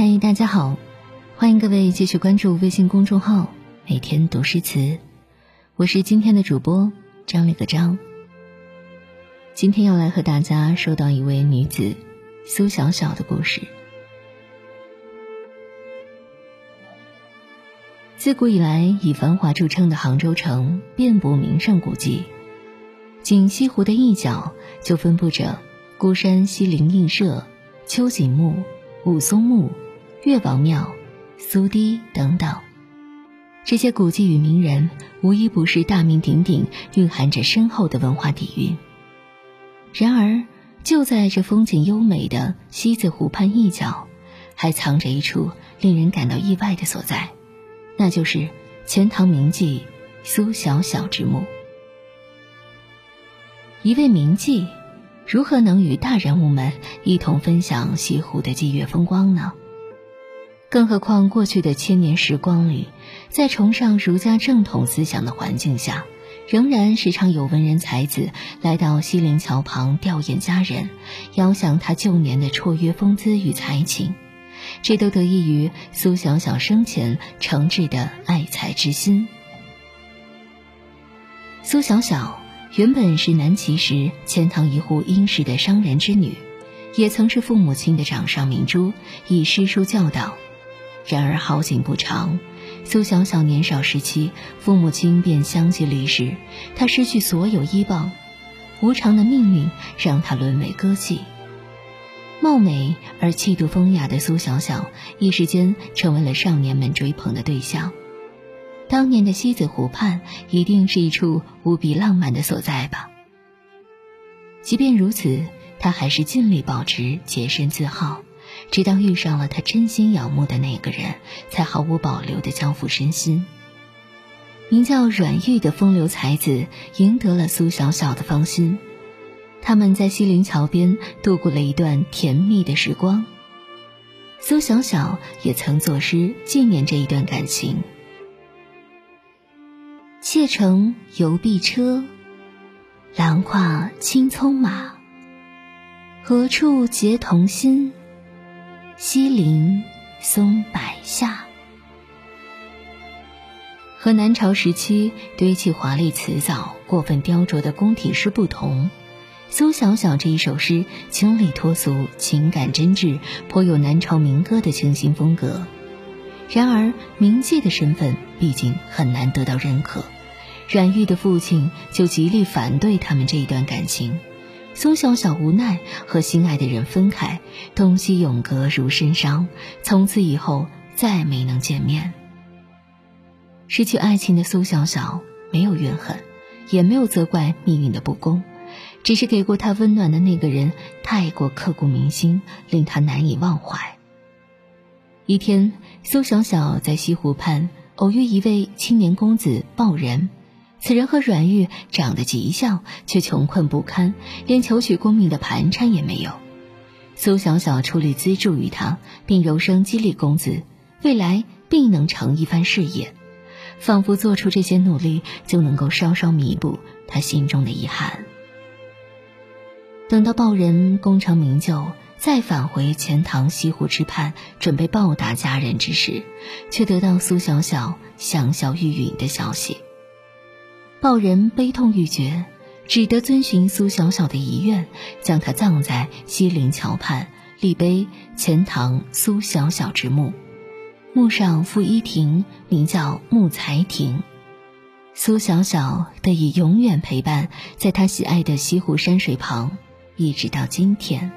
嗨，大家好，欢迎各位继续关注微信公众号“每天读诗词”，我是今天的主播张丽个张。今天要来和大家说到一位女子苏小小的故事。自古以来，以繁华著称的杭州城遍布名胜古迹，仅西湖的一角就分布着孤山西泠印社、秋瑾墓。武松墓、岳王庙、苏堤等等，这些古迹与名人，无一不是大名鼎鼎，蕴含着深厚的文化底蕴。然而，就在这风景优美的西子湖畔一角，还藏着一处令人感到意外的所在，那就是钱塘名妓苏小小之墓。一位名妓。如何能与大人物们一同分享西湖的霁月风光呢？更何况过去的千年时光里，在崇尚儒家正统思想的环境下，仍然时常有文人才子来到西泠桥旁吊唁佳人，遥想他旧年的绰约风姿与才情。这都得益于苏小小生前诚挚的爱才之心。苏小小。原本是南齐时钱塘一户殷实的商人之女，也曾是父母亲的掌上明珠，以诗书教导。然而好景不长，苏小小年少时期，父母亲便相继离世，她失去所有依傍，无常的命运让她沦为歌妓。貌美而气度风雅的苏小小，一时间成为了少年们追捧的对象。当年的西子湖畔一定是一处无比浪漫的所在吧。即便如此，他还是尽力保持洁身自好，直到遇上了他真心仰慕的那个人，才毫无保留地交付身心。名叫阮玉的风流才子赢得了苏小小的芳心，他们在西泠桥边度过了一段甜蜜的时光。苏小小也曾作诗纪念这一段感情。妾乘游碧车，郎跨青葱马。何处结同心？西陵松柏下。和南朝时期堆砌华丽辞藻、过分雕琢的宫体诗不同，苏小小这一首诗清丽脱俗，情感真挚，颇有南朝民歌的清新风格。然而，名妓的身份毕竟很难得到认可。阮玉的父亲就极力反对他们这一段感情，苏小小无奈和心爱的人分开，东西永隔如深伤，从此以后再没能见面。失去爱情的苏小小没有怨恨，也没有责怪命运的不公，只是给过她温暖的那个人太过刻骨铭心，令她难以忘怀。一天，苏小小在西湖畔偶遇一位青年公子鲍仁。此人和阮玉长得极像，却穷困不堪，连求取功名的盘缠也没有。苏小小出力资助于他，并柔声激励公子，未来必能成一番事业，仿佛做出这些努力就能够稍稍弥补他心中的遗憾。等到报人功成名就，再返回钱塘西湖之畔，准备报答家人之时，却得到苏小小香消玉殒的消息。报人悲痛欲绝，只得遵循苏小小的遗愿，将她葬在西泠桥畔，立碑“钱塘苏小小之墓”，墓上附一亭，名叫“木才亭”。苏小小得以永远陪伴在他喜爱的西湖山水旁，一直到今天。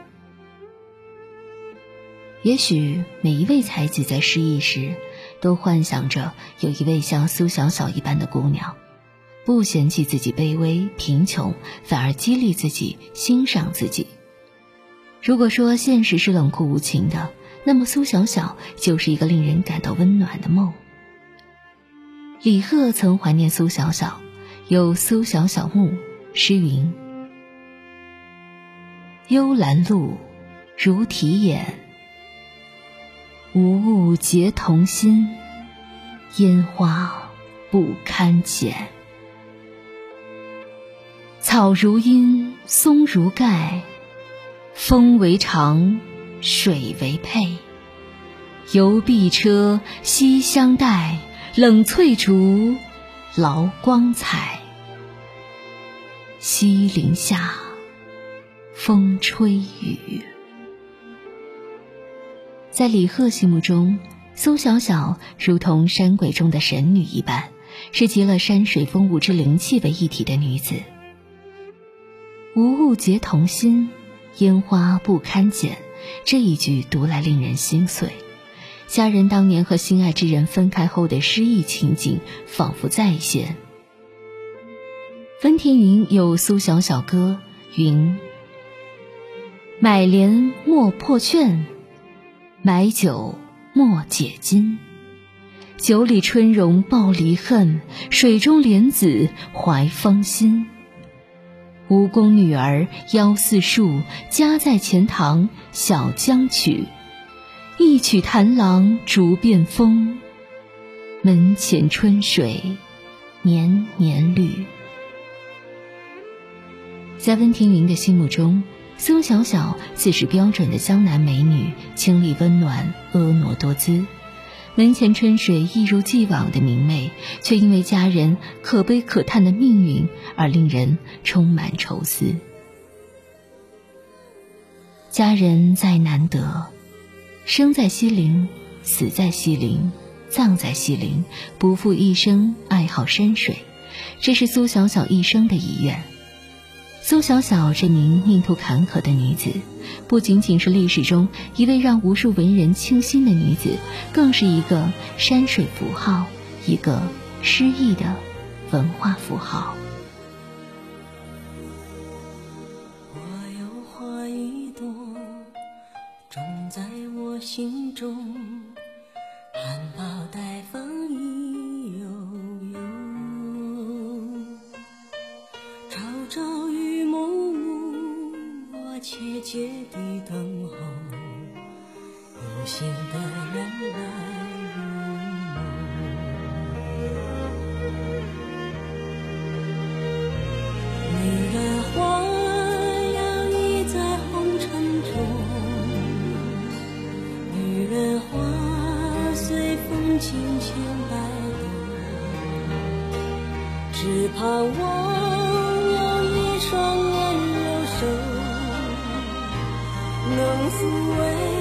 也许每一位才子在失意时，都幻想着有一位像苏小小一般的姑娘。不嫌弃自己卑微贫穷，反而激励自己欣赏自己。如果说现实是冷酷无情的，那么苏小小就是一个令人感到温暖的梦。李贺曾怀念苏小小，有苏小小墓，诗云：“幽兰露，如啼眼，无物结同心，烟花不堪剪。”草如茵，松如盖，风为长，水为佩。游碧车，西厢带，冷翠竹，劳光彩。西林下，风吹雨。在李贺心目中，苏小小如同山鬼中的神女一般，是集了山水风物之灵气为一体的女子。无物结同心，烟花不堪剪。这一句读来令人心碎。佳人当年和心爱之人分开后的失意情景，仿佛再现。温庭筠有《苏小小歌》云：“买莲莫破券，买酒莫解金。酒里春容报离恨，水中莲子怀芳心。吴宫女儿腰似树，家在钱塘小江曲。”一曲弹郎竹变风，门前春水年年绿。在温庭筠的心目中，苏小小自是标准的江南美女，清丽温暖，婀娜多姿。门前春水一如既往的明媚，却因为家人可悲可叹的命运而令人充满愁思。家人再难得。生在西陵，死在西陵，葬在西陵，不负一生爱好山水，这是苏小小一生的遗愿。苏小小这名命途坎坷的女子，不仅仅是历史中一位让无数文人倾心的女子，更是一个山水符号，一个诗意的文化符号。我有花一朵，种在我心中有心的人来入梦女人花摇曳在红尘中女人花随风轻轻摆动只盼望有一双温柔手能抚慰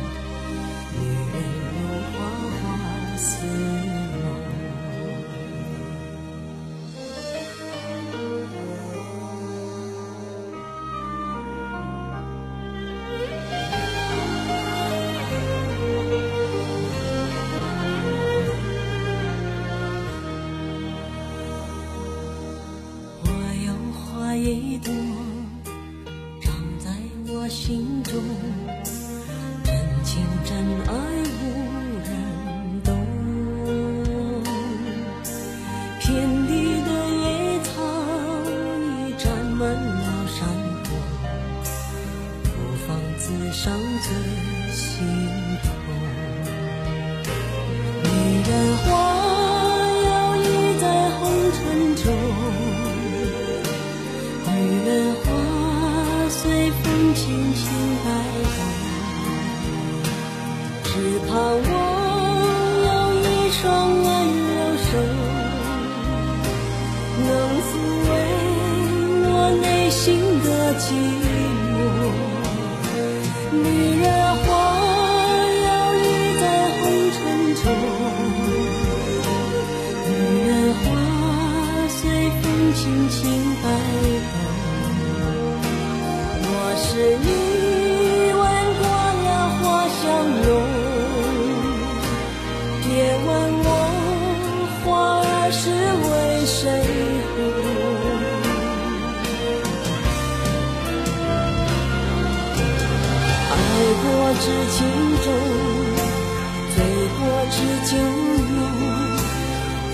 情真痴情种醉过知酒浓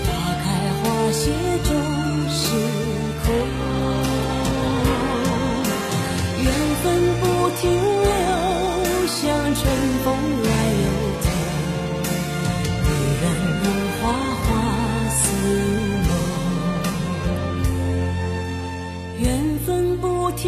花开花谢终是空。缘分不停留像春风来又走女人如花花似梦。缘分不停